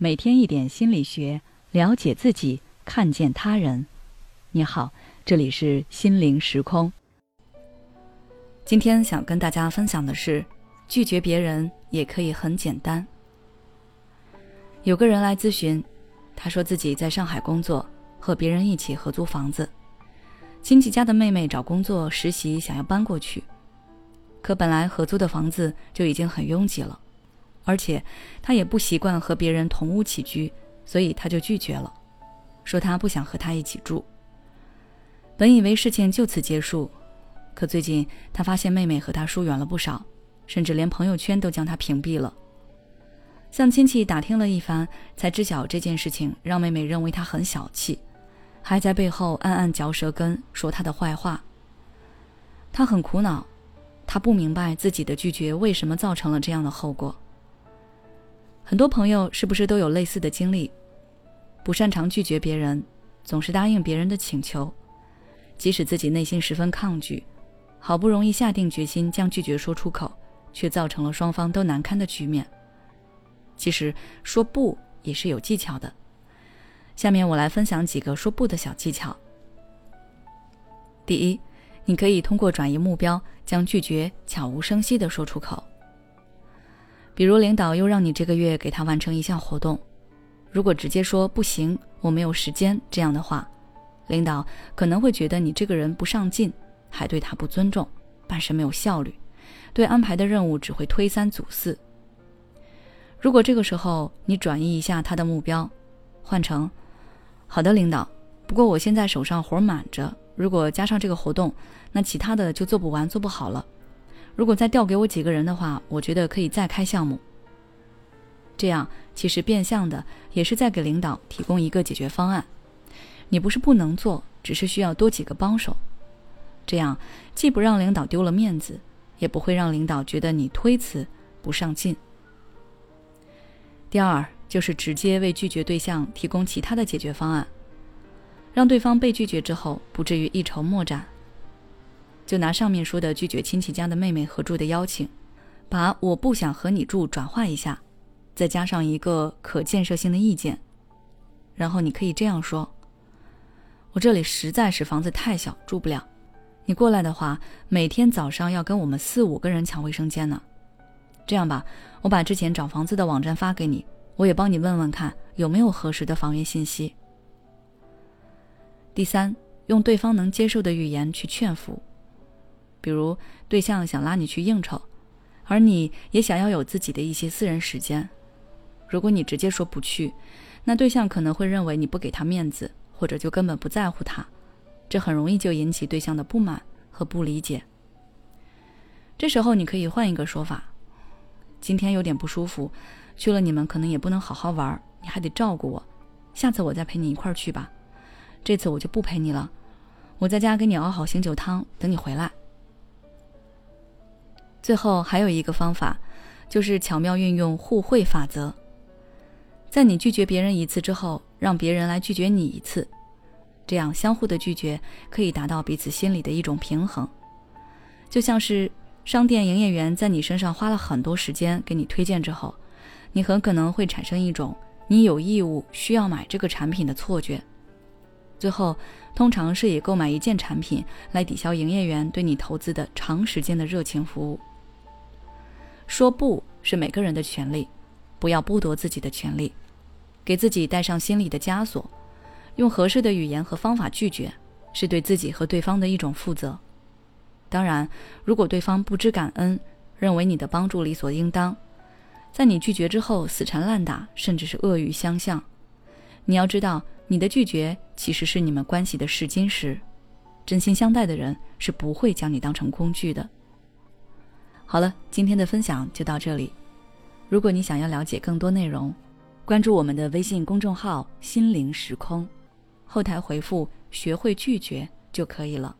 每天一点心理学，了解自己，看见他人。你好，这里是心灵时空。今天想跟大家分享的是，拒绝别人也可以很简单。有个人来咨询，他说自己在上海工作，和别人一起合租房子。亲戚家的妹妹找工作实习，想要搬过去，可本来合租的房子就已经很拥挤了。而且，他也不习惯和别人同屋起居，所以他就拒绝了，说他不想和他一起住。本以为事情就此结束，可最近他发现妹妹和他疏远了不少，甚至连朋友圈都将他屏蔽了。向亲戚打听了一番，才知晓这件事情让妹妹认为他很小气，还在背后暗暗嚼舌根，说他的坏话。他很苦恼，他不明白自己的拒绝为什么造成了这样的后果。很多朋友是不是都有类似的经历？不擅长拒绝别人，总是答应别人的请求，即使自己内心十分抗拒，好不容易下定决心将拒绝说出口，却造成了双方都难堪的局面。其实说不也是有技巧的。下面我来分享几个说不的小技巧。第一，你可以通过转移目标，将拒绝悄无声息地说出口。比如领导又让你这个月给他完成一项活动，如果直接说不行，我没有时间这样的话，领导可能会觉得你这个人不上进，还对他不尊重，办事没有效率，对安排的任务只会推三阻四。如果这个时候你转移一下他的目标，换成好的领导，不过我现在手上活满着，如果加上这个活动，那其他的就做不完做不好了。如果再调给我几个人的话，我觉得可以再开项目。这样其实变相的也是在给领导提供一个解决方案。你不是不能做，只是需要多几个帮手。这样既不让领导丢了面子，也不会让领导觉得你推辞不上进。第二就是直接为拒绝对象提供其他的解决方案，让对方被拒绝之后不至于一筹莫展。就拿上面说的拒绝亲戚家的妹妹合住的邀请，把我不想和你住转化一下，再加上一个可建设性的意见，然后你可以这样说：我这里实在是房子太小，住不了。你过来的话，每天早上要跟我们四五个人抢卫生间呢。这样吧，我把之前找房子的网站发给你，我也帮你问问看有没有合适的房源信息。第三，用对方能接受的语言去劝服。比如对象想拉你去应酬，而你也想要有自己的一些私人时间。如果你直接说不去，那对象可能会认为你不给他面子，或者就根本不在乎他，这很容易就引起对象的不满和不理解。这时候你可以换一个说法：今天有点不舒服，去了你们可能也不能好好玩，你还得照顾我。下次我再陪你一块儿去吧，这次我就不陪你了，我在家给你熬好醒酒汤，等你回来。最后还有一个方法，就是巧妙运用互惠法则。在你拒绝别人一次之后，让别人来拒绝你一次，这样相互的拒绝可以达到彼此心里的一种平衡。就像是商店营业员在你身上花了很多时间给你推荐之后，你很可能会产生一种你有义务需要买这个产品的错觉。最后，通常是以购买一件产品来抵消营业员对你投资的长时间的热情服务。说不是每个人的权利，不要剥夺自己的权利，给自己带上心理的枷锁，用合适的语言和方法拒绝，是对自己和对方的一种负责。当然，如果对方不知感恩，认为你的帮助理所应当，在你拒绝之后死缠烂打，甚至是恶语相向，你要知道，你的拒绝其实是你们关系的试金石，真心相待的人是不会将你当成工具的。好了，今天的分享就到这里。如果你想要了解更多内容，关注我们的微信公众号“心灵时空”，后台回复“学会拒绝”就可以了。